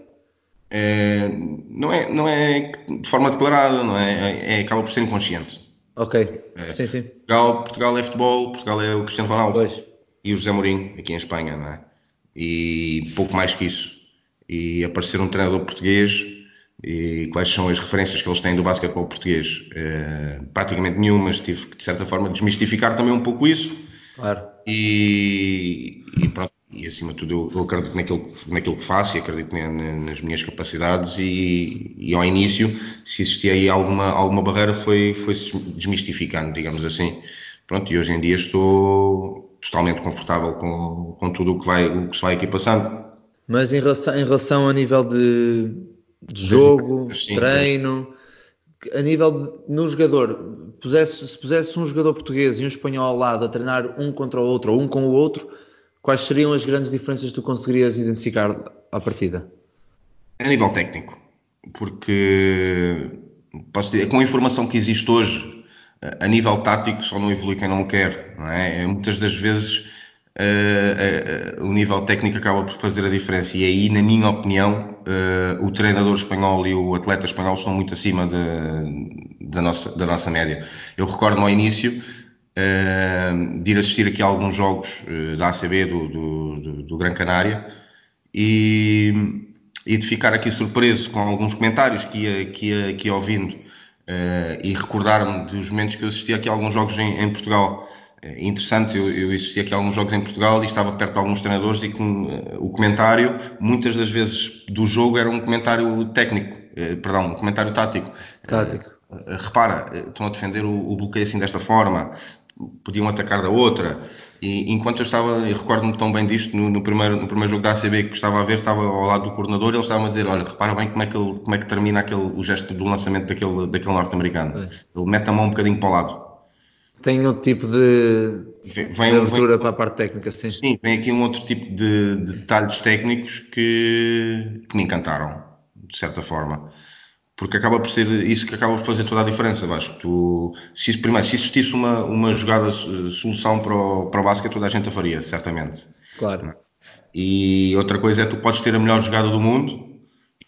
é, não, é, não é de forma declarada, não é, é, é acaba por ser inconsciente. Ok, é, sim, sim. Portugal, Portugal é futebol, Portugal é o Cristiano Ronaldo pois. e o José Mourinho aqui em Espanha, não é? E pouco mais que isso. E aparecer um treinador português e quais são as referências que eles têm do basquetebol português? É, praticamente nenhumas, tive que de certa forma desmistificar também um pouco isso. Claro. E, e pronto, e acima de tudo eu, acredito naquilo, naquilo que faço e acredito nas minhas capacidades e, e, ao início se existia aí alguma, alguma barreira foi, foi desmistificando, digamos assim. Pronto, e hoje em dia estou totalmente confortável com, com tudo o que, vai, o que se vai aqui passando. Mas em relação, em relação a nível de, de jogo, Sim, treino, a nível de, no jogador, pusesse, se pusesse um jogador português e um espanhol ao lado a treinar um contra o outro ou um com o outro, quais seriam as grandes diferenças que tu conseguirias identificar à partida? A nível técnico, porque dizer, com a informação que existe hoje, a nível tático só não evolui quem não quer, não é? é muitas das vezes uh, uh, o nível técnico acaba por fazer a diferença e aí, na minha opinião, o treinador espanhol e o atleta espanhol estão muito acima de, da, nossa, da nossa média. Eu recordo no início de ir assistir aqui a alguns jogos uh, da ACB do, do, do, do, Gran Canária e, e, de ficar aqui surpreso com alguns comentários que ia, que ia, que ia ouvindo uh, e recordar-me dos momentos que eu assisti aqui a alguns jogos em, em Portugal. É interessante, eu, eu assisti aqui a alguns jogos em Portugal e estava perto de alguns treinadores e com, o comentário, muitas das vezes do jogo, era um comentário técnico, perdão, um comentário tático. Tático. repara, estão a defender o, o bloqueio assim desta forma, podiam atacar da outra. E enquanto eu estava, eu recordo-me tão bem disto, no, no, primeiro, no primeiro jogo da ACB que estava a ver, estava ao lado do coordenador e eles estavam a dizer: Olha, repara bem como é que, ele, como é que termina aquele, o gesto do lançamento daquele, daquele norte-americano. Ele mete a mão um bocadinho para o lado. Tem outro tipo de, vem, de abertura vem, para a parte técnica, sim. Sim, vem aqui um outro tipo de, de detalhes técnicos que, que me encantaram, de certa forma porque acaba por ser isso que acaba por fazer toda a diferença. Vasco. Tu, se, primeiro, se existisse uma, uma jogada eh, solução para o, para o basquete, toda a gente a faria, certamente. Claro. E outra coisa é tu podes ter a melhor jogada do mundo,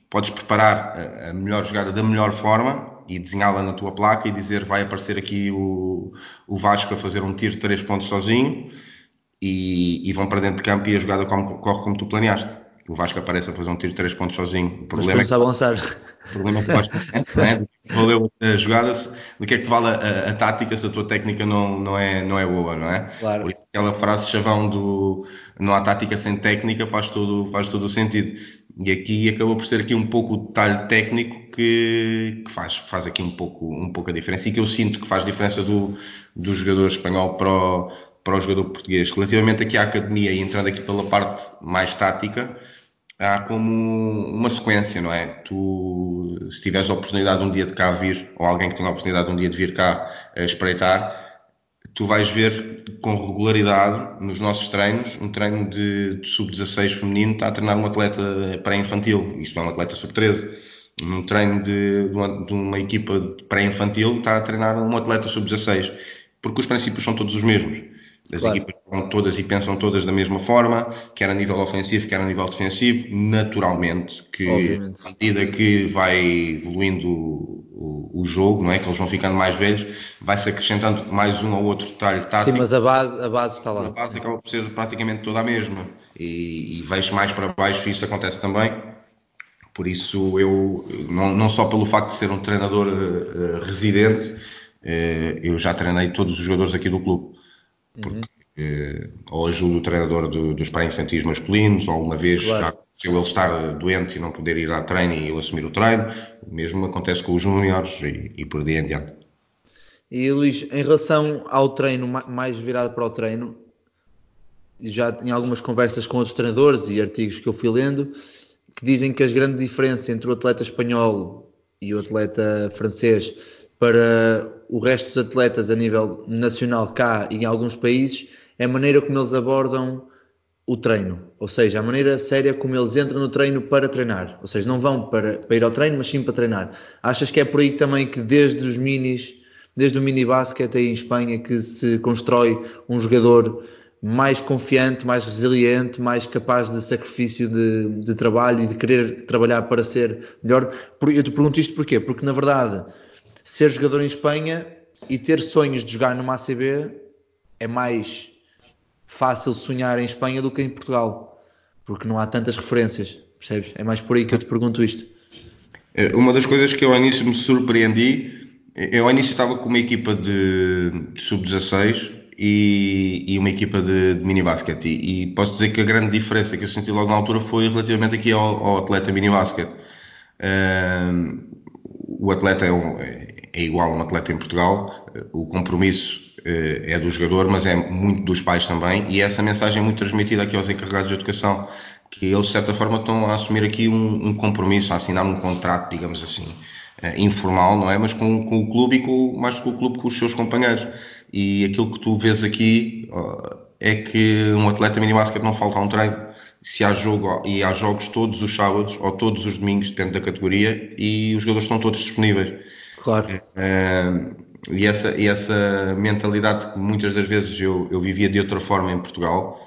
podes preparar a, a melhor jogada da melhor forma e desenhá-la na tua placa e dizer vai aparecer aqui o, o Vasco a fazer um tiro de 3 pontos sozinho e, e vão para dentro de campo e a jogada corre como tu planeaste o Vasco aparece a fazer um tiro de 3 pontos sozinho. O problema Mas é que, a lançar. O problema é que o Vasco não é? Valeu a jogada, do que é que te vale a, a, tática se a tua técnica não, não, é, não é boa, não é? Claro. Por isso aquela frase chavão do não há tática sem técnica faz todo, faz todo o sentido. E aqui acabou por ser aqui um pouco o detalhe técnico que, que, faz, faz aqui um pouco, um pouco a diferença e que eu sinto que faz diferença do, do jogador espanhol para o, para o jogador português. Relativamente aqui à academia e entrando aqui pela parte mais tática, há como uma sequência, não é? Tu, se tiveres a oportunidade um dia de cá vir, ou alguém que tenha a oportunidade um dia de vir cá a espreitar, tu vais ver com regularidade nos nossos treinos, um treino de, de sub-16 feminino está a treinar um atleta pré-infantil, isto é um atleta sub-13. Num treino de, de, uma, de uma equipa pré-infantil está a treinar um atleta sub-16, porque os princípios são todos os mesmos as claro. equipas estão todas e pensam todas da mesma forma, quer a nível ofensivo, quer a nível defensivo, naturalmente, que Obviamente. à medida que vai evoluindo o, o, o, jogo, não é? Que eles vão ficando mais velhos, vai-se acrescentando mais um ou outro detalhe tático. Sim, mas a base, a base está lá. A base acaba por ser praticamente toda a mesma. E, e vejo mais para baixo isso acontece também. Por isso eu, não, não só pelo facto de ser um treinador uh, residente, uh, eu já treinei todos os jogadores aqui do clube porque uhum. ou ajuda o treinador do, dos pré-infantis masculinos, ou uma vez claro. aconteceu ele estar doente e não poder ir à treino e ele assumir o treino, o mesmo acontece com os júniores e, e por dia em diante. E Luís, em relação ao treino, mais virado para o treino, já em algumas conversas com outros treinadores e artigos que eu fui lendo, que dizem que as grandes diferenças entre o atleta espanhol e o atleta francês para o resto dos atletas a nível nacional cá e em alguns países é a maneira como eles abordam o treino, ou seja, a maneira séria como eles entram no treino para treinar, ou seja, não vão para, para ir ao treino, mas sim para treinar. Achas que é por aí também que desde os minis, desde o mini basquete aí em Espanha, que se constrói um jogador mais confiante, mais resiliente, mais capaz de sacrifício de, de trabalho e de querer trabalhar para ser melhor? Eu te pergunto isto porquê? Porque na verdade ser jogador em Espanha e ter sonhos de jogar numa ACB é mais fácil sonhar em Espanha do que em Portugal, porque não há tantas referências, percebes? É mais por aí que eu te pergunto isto. É, uma das coisas que eu ao início me surpreendi, eu ao início estava com uma equipa de, de sub-16 e, e, uma equipa de, de mini e, e, posso dizer que a grande diferença que eu senti logo na altura foi relativamente aqui ao, ao atleta mini basket. Uh, o atleta é, um, é, igual a um atleta em Portugal, o compromisso eh, é do jogador, mas é muito dos pais também, e essa mensagem é muito transmitida aqui aos encarregados de educação, que eles de certa forma estão a assumir aqui um, um compromisso, a assinar um contrato, digamos assim, eh, informal, não é? Mas com, com o clube e com, mais com o clube com os seus companheiros. E aquilo que tu vês aqui é que um atleta mini que não falta a um treino se há jogo e há jogos todos os sábados ou todos os domingos, depende da categoria, e os jogadores estão todos disponíveis. Claro. Uh, e, essa, e essa mentalidade que muitas das vezes eu, eu vivia de outra forma em Portugal,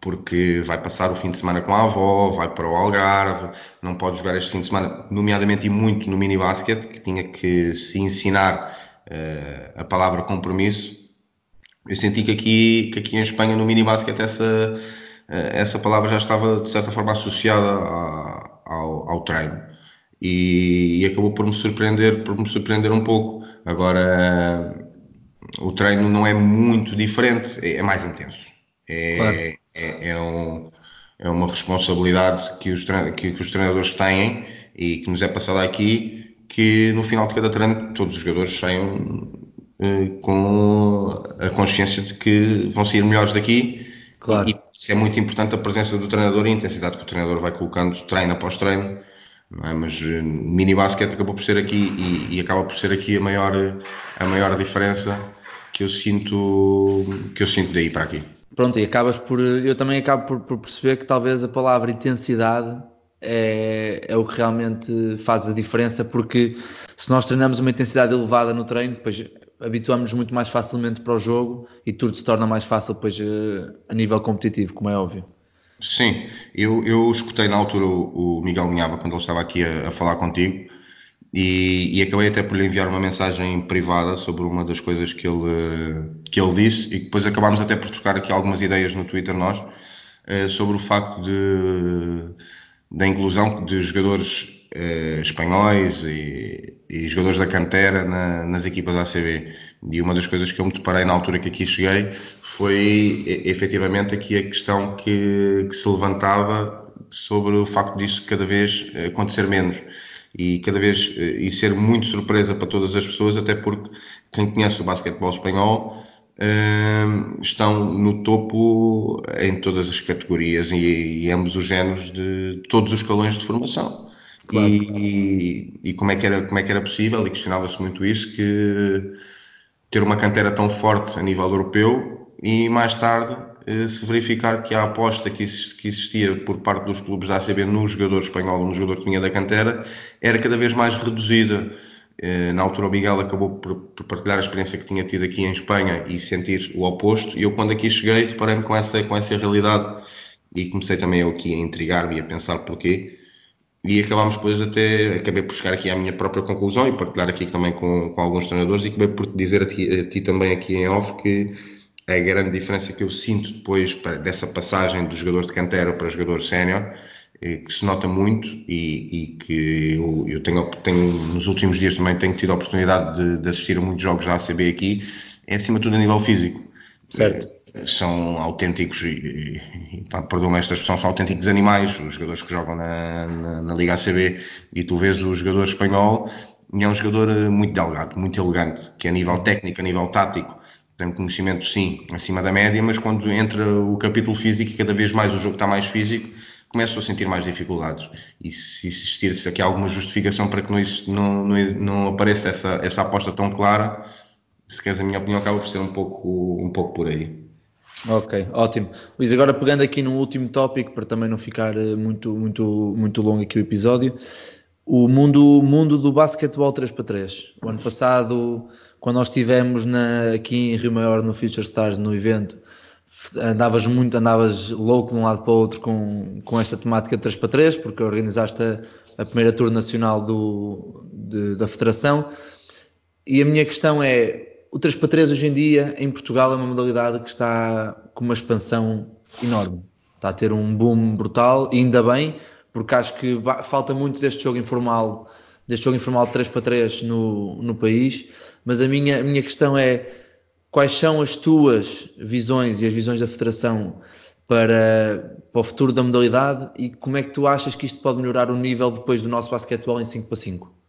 porque vai passar o fim de semana com a avó, vai para o Algarve, não pode jogar este fim de semana, nomeadamente e muito no mini basket, que tinha que se ensinar uh, a palavra compromisso. Eu senti que aqui, que aqui em Espanha no mini basket essa eh, essa palavra já estava de certa forma associada ao, ao, treino e, e, acabou por me surpreender por me surpreender um pouco agora o treino não é muito diferente é, é mais intenso é, claro. é, é, um, é, uma responsabilidade que os, que, que os treinadores têm e que nos é passada aqui que no final de cada treino todos os jogadores saiam com a consciência de que vão sair melhores daqui. Claro. E, isso é muito importante a presença do treinador e a intensidade que o treinador vai colocando treino após treino. É? Mas mini basquete acabou por ser aqui e, e, acaba por ser aqui a maior, a maior diferença que eu sinto que eu sinto daí para aqui. Pronto, e acabas por. Eu também acabo por, por perceber que talvez a palavra intensidade é, é o que realmente faz a diferença, porque se nós treinamos uma intensidade elevada no treino, depois habituamos-nos muito mais facilmente para o jogo e tudo se torna mais fácil depois eh, a nível competitivo, como é óbvio. Sim, eu, eu escutei na altura o, o Miguel Minhava quando ele estava aqui a, a falar contigo e, e, acabei até por lhe enviar uma mensagem privada sobre uma das coisas que ele, que ele disse e depois acabámos até por trocar aqui algumas ideias no Twitter nós eh, sobre o facto de, da inclusão de jogadores eh, espanhóis e, e, jogadores da cantera na, nas equipas da ACB. E uma das coisas que eu me deparei na altura que aqui cheguei foi efetivamente aqui a questão que, que se levantava sobre o facto disso cada vez acontecer menos e cada vez eh, e ser muito surpresa para todas as pessoas, até porque quem conhece o basquetebol espanhol uh, estão no topo em todas as categorias e, e ambos os géneros de todos os escalões de formação. Claro. E, e, como é que era como é que era possível e questionava-se muito isso que ter uma cantera tão forte a nível europeu e mais tarde eh, se verificar que a aposta que existia por parte dos clubes da ACB no jogador espanhol, no jogador que vinha da cantera, era cada vez mais reduzida. Eh, na altura o Miguel acabou por partilhar a experiência que tinha tido aqui em Espanha e sentir o oposto. E eu quando aqui cheguei deparei-me com essa, com essa realidade e comecei também eu aqui a intrigar-me e a pensar porquê. E acabámos depois até, acabei por chegar aqui à minha própria conclusão e partilhar aqui também com, com alguns treinadores e acabei por te dizer a ti, a ti também aqui em off que a grande diferença que eu sinto depois dessa passagem do jogador de cantera para jogador sénior, eh, que se nota muito e, e que eu, eu tenho, tenho, nos últimos dias também tenho tido a oportunidade de, de, assistir a muitos jogos da ACB aqui, é acima de tudo a nível físico. Certo. São autênticos, e, e perdão-me esta expressão, são autênticos animais, os jogadores que jogam na, na, na Liga ACB, e tu vês o jogador espanhol, e é um jogador eh, muito delgado, muito elegante, que a nível técnico, a nível tático, tem conhecimento sim acima da média, mas quando entra o capítulo físico e cada vez mais o jogo está mais físico, começo a sentir mais dificuldades. E se existir-se aqui alguma justificação para que não, não, não, apareça essa, essa aposta tão clara, se queres a minha opinião, acaba por ser um pouco, um pouco por aí. Ok, ótimo. Luís, agora pegando aqui num último tópico, para também não ficar eh, muito, muito, muito longo aqui o episódio, o mundo, mundo do basquetebol 3x3. O ano passado quando nós estivemos na, aqui em Rio Maior no Future Stars no evento, andavas muito, andavas louco de um lado para o outro com, com esta temática de 3x3, porque organizaste a, a primeira tour nacional do, de, da Federação. E a minha questão é: o 3x3 hoje em dia em Portugal é uma modalidade que está com uma expansão enorme. Está a ter um boom brutal, e ainda bem, porque acho que falta muito deste jogo informal, deste jogo informal de 3x3 no, no país mas a minha, a minha questão é quais são as tuas visões e as visões da Federação para, para o futuro da modalidade e como é que tu achas que isto pode melhorar o nível depois do nosso basquetebol em 5 para 5?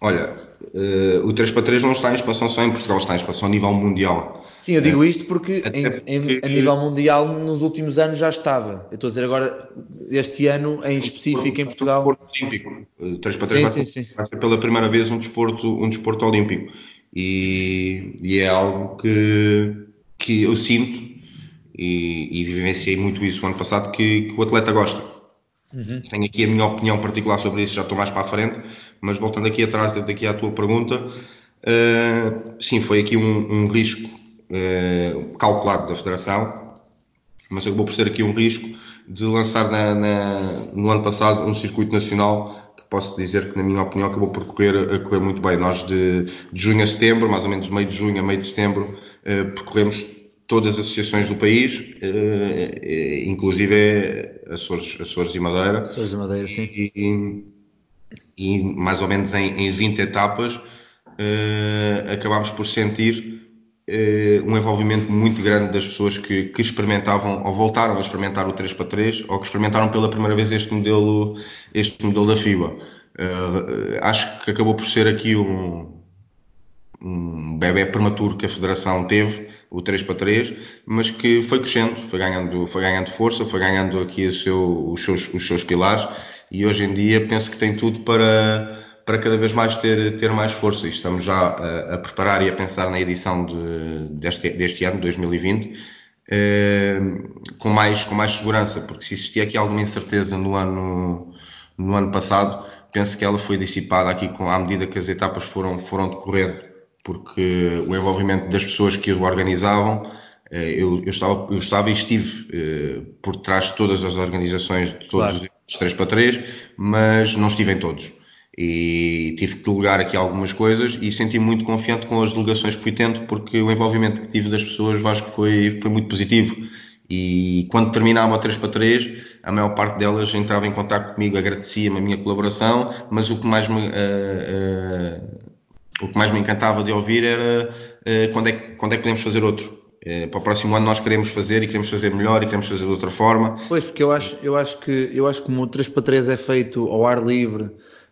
Olha, uh, o 3 para 3 não está em expansão só em Portugal, está em expansão a nível mundial. Sim, eu digo isto porque, em, em, a nível mundial nos últimos anos já estava. Eu estou a dizer agora, este ano em específico em Portugal. Um desporto olímpico. 3 para 3 sim, vai, sim, sim. vai, ser pela primeira vez um desporto, um desporto olímpico. E, e é algo que, que eu sinto e, e vivenciei muito isso no ano passado que, que o atleta gosta. Uhum. Tenho aqui a minha opinião particular sobre isso, já estou mais para a frente, mas voltando aqui atrás, daqui à tua pergunta, uh, sim, foi aqui um, um risco uh, calculado da Federação, mas acabou por ser aqui um risco de lançar na, na, no ano passado um circuito nacional que posso dizer que, na minha opinião, acabou por correr, a correr muito bem. Nós, de, de junho a setembro, mais ou menos meio de junho a meio de setembro, uh, percorremos todas as associações do país, inclusive Açores, Açores e Madeira. Açores e Madeira, sim. E, e mais ou menos em, em 20 etapas uh, acabámos por sentir uh, um envolvimento muito grande das pessoas que, que, experimentavam ou voltaram a experimentar o 3 para 3 ou que experimentaram pela primeira vez este modelo, este modelo da FIBA. Uh, acho que acabou por ser aqui um, um bebê prematuro que a Federação teve, o 3 para 3, mas que foi crescendo, foi ganhando, foi ganhando força, foi ganhando aqui seu, os, seus, os seus pilares e hoje em dia penso que tem tudo para, para cada vez mais ter, ter mais força. E estamos já a, a preparar e a pensar na edição de, deste, deste ano, 2020, eh, com, mais, com mais segurança, porque se existia aqui alguma incerteza no ano, no ano passado, penso que ela foi dissipada aqui com, à medida que as etapas foram, foram decorrendo porque o envolvimento das pessoas que o organizavam, eh, eu, eu, estava, eu estava e estive eh, por trás de todas as organizações, de todos claro. os 3 para 3, mas não estive em todos. E tive que delegar aqui algumas coisas e senti-me muito confiante com as delegações que fui tendo, porque o envolvimento que tive das pessoas acho que foi, foi muito positivo. E quando terminava o 3 para 3, a maior parte delas entrava em contato comigo, agradecia-me a minha colaboração, mas o que mais me, uh, uh, o que mais me encantava de ouvir era uh, quando, é, quando é que podemos fazer outro. Uh, para o próximo ano nós queremos fazer e queremos fazer melhor e queremos fazer de outra forma. Pois, porque eu acho, eu acho que eu acho que como o 3 para 3 é feito ao ar livre,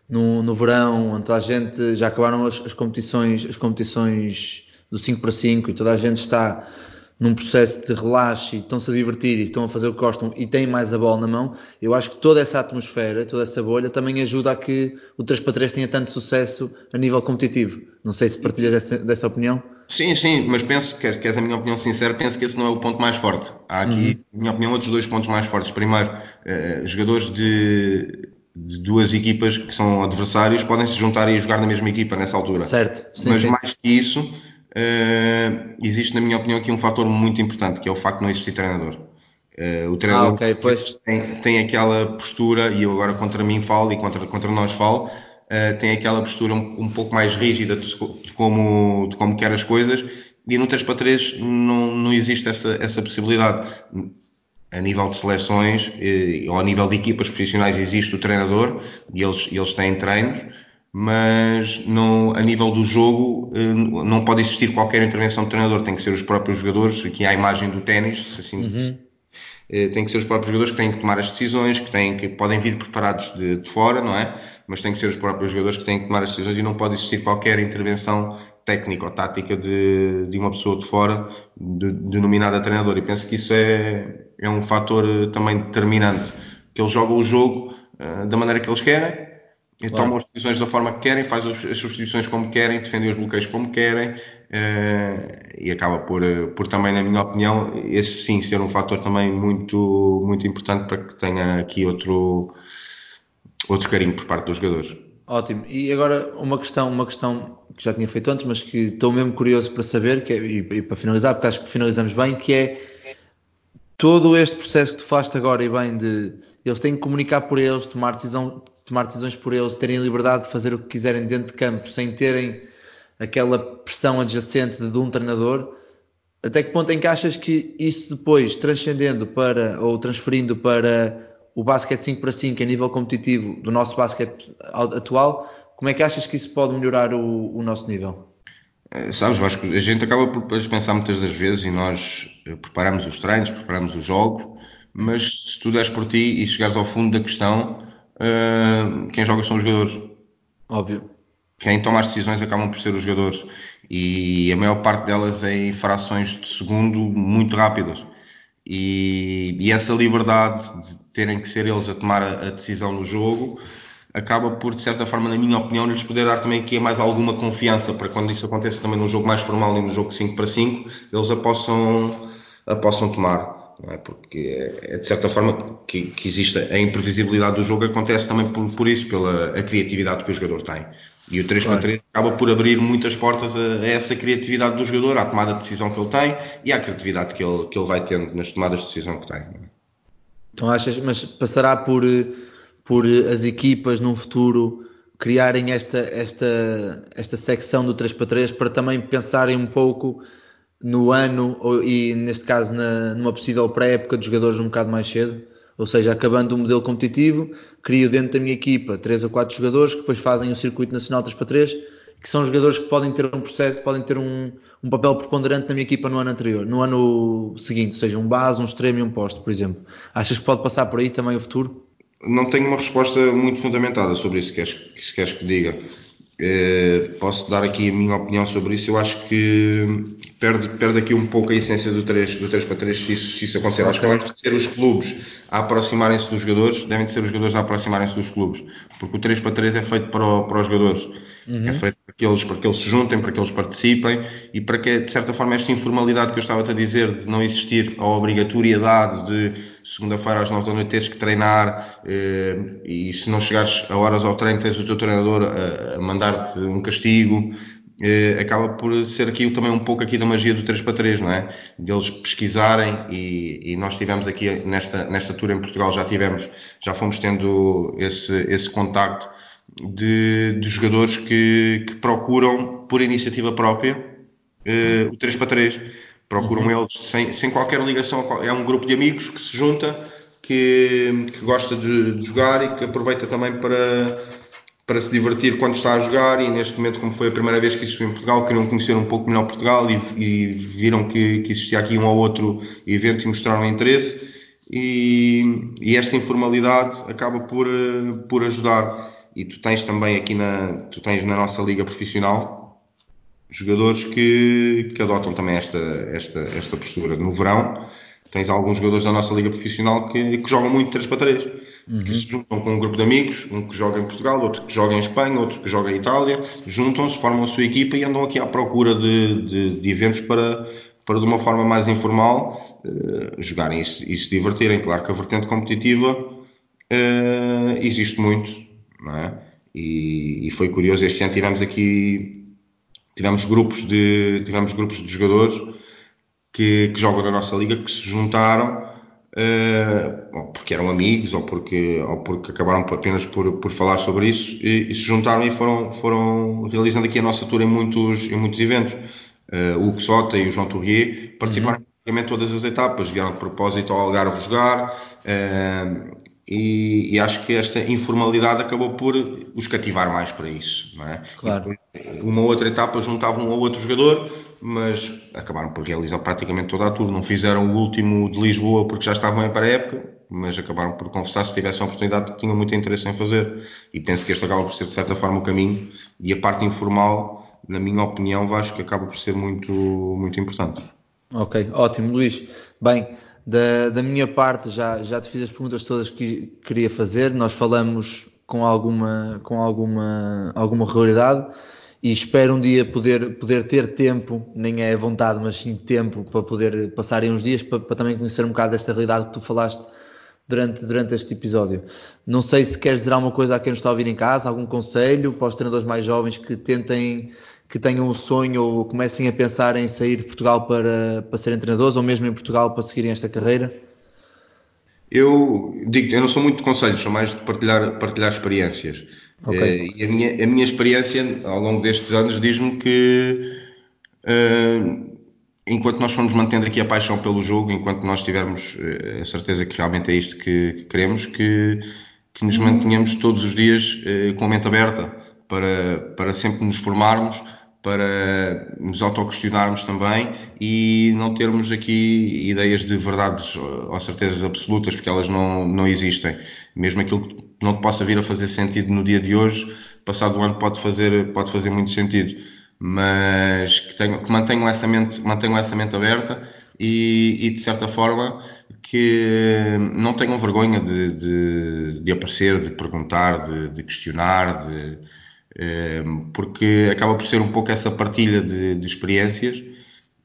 no, no verão, onde a gente já acabaram as, as competições, as competições do 5 para 5 e toda a gente está num processo de relaxe, estão-se a divertir e estão a fazer o que gostam e têm mais a bola na mão, eu acho que toda essa atmosfera, toda essa bolha também ajuda a que o 3 para 3 tenha tanto sucesso a nível competitivo. Não sei se partilhas dessa, dessa opinião. Sim, sim, mas penso, que queres a minha opinião sincera, penso que esse não é o ponto mais forte. Há aqui, uhum. na minha opinião, outros dois pontos mais fortes. Primeiro, uh, jogadores de, de, duas equipas que são adversários podem se juntar e jogar na mesma equipa nessa altura. Certo. Sim, mas sim. mais que isso, uh, existe, na minha opinião, aqui um fator muito importante, que é o facto de não existir treinador. Uh, o treinador ah, okay, tem, tem, aquela postura, e eu agora contra mim falo e contra, contra nós falo, uh, tem aquela postura um, um pouco mais rígida de, como, de como quer as coisas, e no 3 para 3 não, não existe essa, essa possibilidade. A nível de seleções ou a nível de equipas profissionais existe o treinador e eles, eles têm treinos, mas não, a nível do jogo eh, não pode existir qualquer intervenção do treinador, tem que ser os próprios jogadores, aqui há a imagem do ténis, assim, uhum. Eh, tem que ser os próprios jogadores que têm que tomar as decisões, que, têm, que podem vir preparados de, de fora, não é? Mas tem que ser os próprios jogadores que têm que tomar as decisões e não pode existir qualquer intervenção técnica ou tática de, de uma pessoa de fora, de, denominada treinador. E penso que isso é, é um fator eh, também determinante, que eles jogam o jogo uh, da maneira que eles querem, e claro. tomam as decisões da forma que querem, fazem as substituições como querem, defendem os bloqueios como querem uh, e acaba por, por também, na minha opinião, esse sim ser um fator também muito, muito importante para que tenha aqui outro, outro carinho por parte dos jogadores. Ótimo. E agora uma questão, uma questão que já tinha feito antes, mas que estou mesmo curioso para saber, que é, e, e para finalizar, porque acho que finalizamos bem, que é todo este processo que tu fazes agora e bem de eles têm que comunicar por eles, tomar decisão, tomar decisões por eles, terem liberdade de fazer o que quiserem dentro de campo, sem terem aquela pressão adjacente de um treinador. Até que ponto é que achas que isso depois, transcendendo para, ou transferindo para o basquete 5 para 5 a nível competitivo do nosso basquete atual, como é que achas que isso pode melhorar o, o nosso nível? É, sabes, Vasco, a gente acaba por pensar muitas das vezes e nós eh, preparamos os treinos, preparamos os jogos, mas se tu deres por ti e chegares ao fundo da questão, uh, quem joga são os jogadores. Óbvio. Quem toma as decisões acabam por ser os jogadores. E a maior parte delas é em frações de segundo muito rápidas. E, e essa liberdade de terem que ser eles a tomar a, a, decisão no jogo acaba por, de certa forma, na minha opinião, lhes poder dar também aqui mais alguma confiança para quando isso aconteça também num jogo mais formal e no jogo 5 para 5, eles a possam, a possam tomar é? porque é, de certa forma que, que existe a imprevisibilidade do jogo acontece também por, por isso, pela criatividade que o jogador tem. E o 3 claro. 3 acaba por abrir muitas portas a, a, essa criatividade do jogador, à tomada de decisão que ele tem e à criatividade que ele, que ele vai tendo nas tomadas de decisão que tem. É? Então achas, mas passará por, por as equipas num futuro criarem esta, esta, esta secção do 3 para 3 para também pensarem um pouco no ano e neste caso na, numa possível pré-época de jogadores um bocado mais cedo, ou seja, acabando o modelo competitivo, crio dentro da minha equipa 3 ou 4 jogadores que depois fazem o circuito nacional 3 para 3, que são jogadores que podem ter um processo, podem ter um, um papel preponderante na minha equipa no ano anterior, no ano seguinte, ou seja, um base, um extremo e um posto, por exemplo. Achas que pode passar por aí também o futuro? Não tenho uma resposta muito fundamentada sobre isso, se queres, se queres que diga. Uh, posso dar aqui a minha opinião sobre isso. Eu acho que perde, perde aqui um pouco a essência do 3, do 3 para 3 se isso, se isso acontecer. Acho que mais de ser os clubes a aproximarem-se dos jogadores, devem de ser os jogadores a aproximarem-se dos clubes, porque o 3 para 3 é feito para, o, para os jogadores. Uhum. É feito para que, eles, para que eles se juntem, para que eles participem e para que, de certa forma, esta informalidade que eu estava a dizer de não existir a obrigatoriedade de segunda-feira às 9 da noite teres que treinar eh, e se não chegares a horas ao treino tens o teu treinador a mandar-te um castigo eh, acaba por ser aqui também um pouco aqui da magia do 3 para 3, não é? Deles pesquisarem e, e, nós tivemos aqui nesta, nesta tour em Portugal, já tivemos, já fomos tendo esse, esse contacto de, de jogadores que, que procuram por iniciativa própria eh, o 3 para 3. Procuram uhum. eles sem, sem qualquer ligação, é um grupo de amigos que se junta, que, que gosta de, de jogar e que aproveita também para para se divertir quando está a jogar e neste momento, como foi a primeira vez que isso em Portugal, queriam conhecer um pouco melhor Portugal e, e viram que, que, existia aqui um ou outro evento e mostraram interesse e, e, esta informalidade acaba por, eh, por ajudar e tu tens também aqui na, tu tens na nossa liga profissional jogadores que, que adotam também esta, esta, esta postura. No verão tens alguns jogadores da nossa liga profissional que, que jogam muito 3 para 3 uhum. que se juntam com um grupo de amigos, um que joga em Portugal, outro que joga em Espanha, outro que joga em Itália, juntam-se, formam a sua equipa e andam aqui à procura de, de, de eventos para, para de uma forma mais informal uh, jogarem e se, e se, divertirem. Claro que a vertente competitiva uh, existe muito, não é? E, e, foi curioso, este ano tivemos aqui tivemos grupos de tivemos grupos de jogadores que, que jogam na nossa liga que se juntaram uh, porque eram amigos ou porque, ou porque acabaram apenas por, por falar sobre isso e, e, se juntaram e foram, foram realizando aqui a nossa tour em muitos, em muitos eventos. Uh, o Hugo Sota e o João Tourrier participaram uhum. em todas as etapas, vieram de propósito ao Algarve jogar uh, e, e, acho que esta informalidade acabou por os cativar mais para isso. Não é? Claro. uma outra etapa juntavam um ou outro jogador mas acabaram por realizar praticamente toda a tour. Não fizeram o último de Lisboa porque já estavam em pré-época, mas acabaram por confessar se tivessem a oportunidade que tinham muito interesse em fazer. E penso que este acaba por ser de certa forma o caminho. E a parte informal, na minha opinião, acho que acaba por ser muito, muito importante. Ok, ótimo, Luís. Bem, da, da minha parte já, já te fiz as perguntas todas que queria fazer. Nós falamos com alguma, com alguma, alguma regularidade e espero um dia poder, poder ter tempo, nem é vontade, mas sim tempo para poder passar aí uns dias para, para, também conhecer um bocado desta realidade que tu falaste durante, durante este episódio. Não sei se queres dizer alguma coisa a quem nos está a ouvir em casa, algum conselho para os treinadores mais jovens que tentem, que tenham um sonho ou comecem a pensar em sair de Portugal para, para serem treinadores ou mesmo em Portugal para seguirem esta carreira? Eu digo, eu não sou muito de conselhos, sou mais de partilhar, partilhar experiências. Okay. Uh, e a minha, a minha experiência ao longo destes anos diz-me que uh, enquanto nós formos mantendo aqui a paixão pelo jogo, enquanto nós tivermos uh, a certeza que realmente é isto que, que queremos, que, que nos mantenhamos todos os dias com a mente aberta para, para sempre nos formarmos, para nos autoquestionarmos também e não termos aqui ideias de verdades ou certezas absolutas, porque elas não, não existem. Mesmo aquilo que não te possa vir a fazer sentido no dia de hoje, passado o ano pode fazer, pode fazer muito sentido. Mas que, tenham, que mantenham, essa mente, mantenham essa mente aberta e, e de certa forma que não tenham vergonha de, de, de aparecer, de perguntar, de, de questionar, eh, porque acaba por ser um pouco essa partilha de, de experiências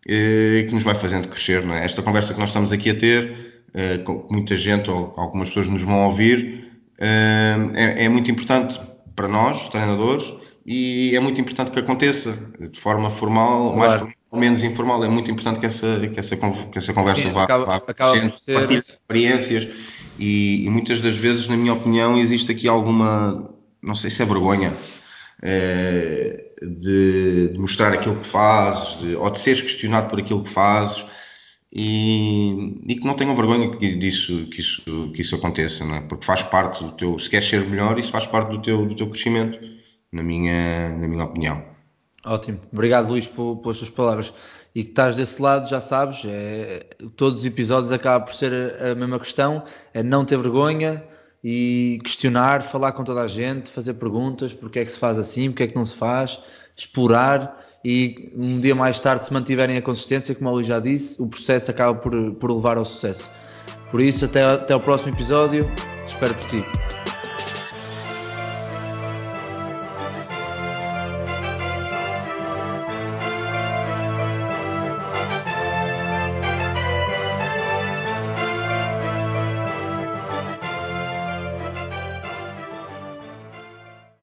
eh, que nos vai fazendo crescer. É? Esta conversa que nós estamos aqui a ter, eh, com muita gente ou algumas pessoas nos vão ouvir, é, é muito importante para nós, treinadores, e é muito importante que aconteça de forma formal, claro. mais formal, menos informal. É muito importante que essa, que essa, que essa conversa Sim, vá, acaba, vá acaba ser... experiências e, e, muitas das vezes, na minha opinião, existe aqui alguma, não sei se é vergonha, é, de, de, mostrar aquilo que fazes, de, ou de seres questionado por aquilo que fazes e, e, que não tenham vergonha disso, que isso, que isso aconteça, é? porque faz parte do teu, se queres ser melhor, isso faz parte do teu, do teu crescimento, na minha, na minha opinião. Ótimo, obrigado Luís por, pelas tuas palavras. E que estás desse lado, já sabes, é, todos os episódios acabam por ser a, a mesma questão, é não ter vergonha, e questionar, falar com toda a gente, fazer perguntas, porque é que se faz assim, porque é que não se faz, explorar e um dia mais tarde, se mantiverem a consistência, como o Luís já disse, o processo acaba por, por levar ao sucesso. Por isso, até, até o próximo episódio. Espero por ti.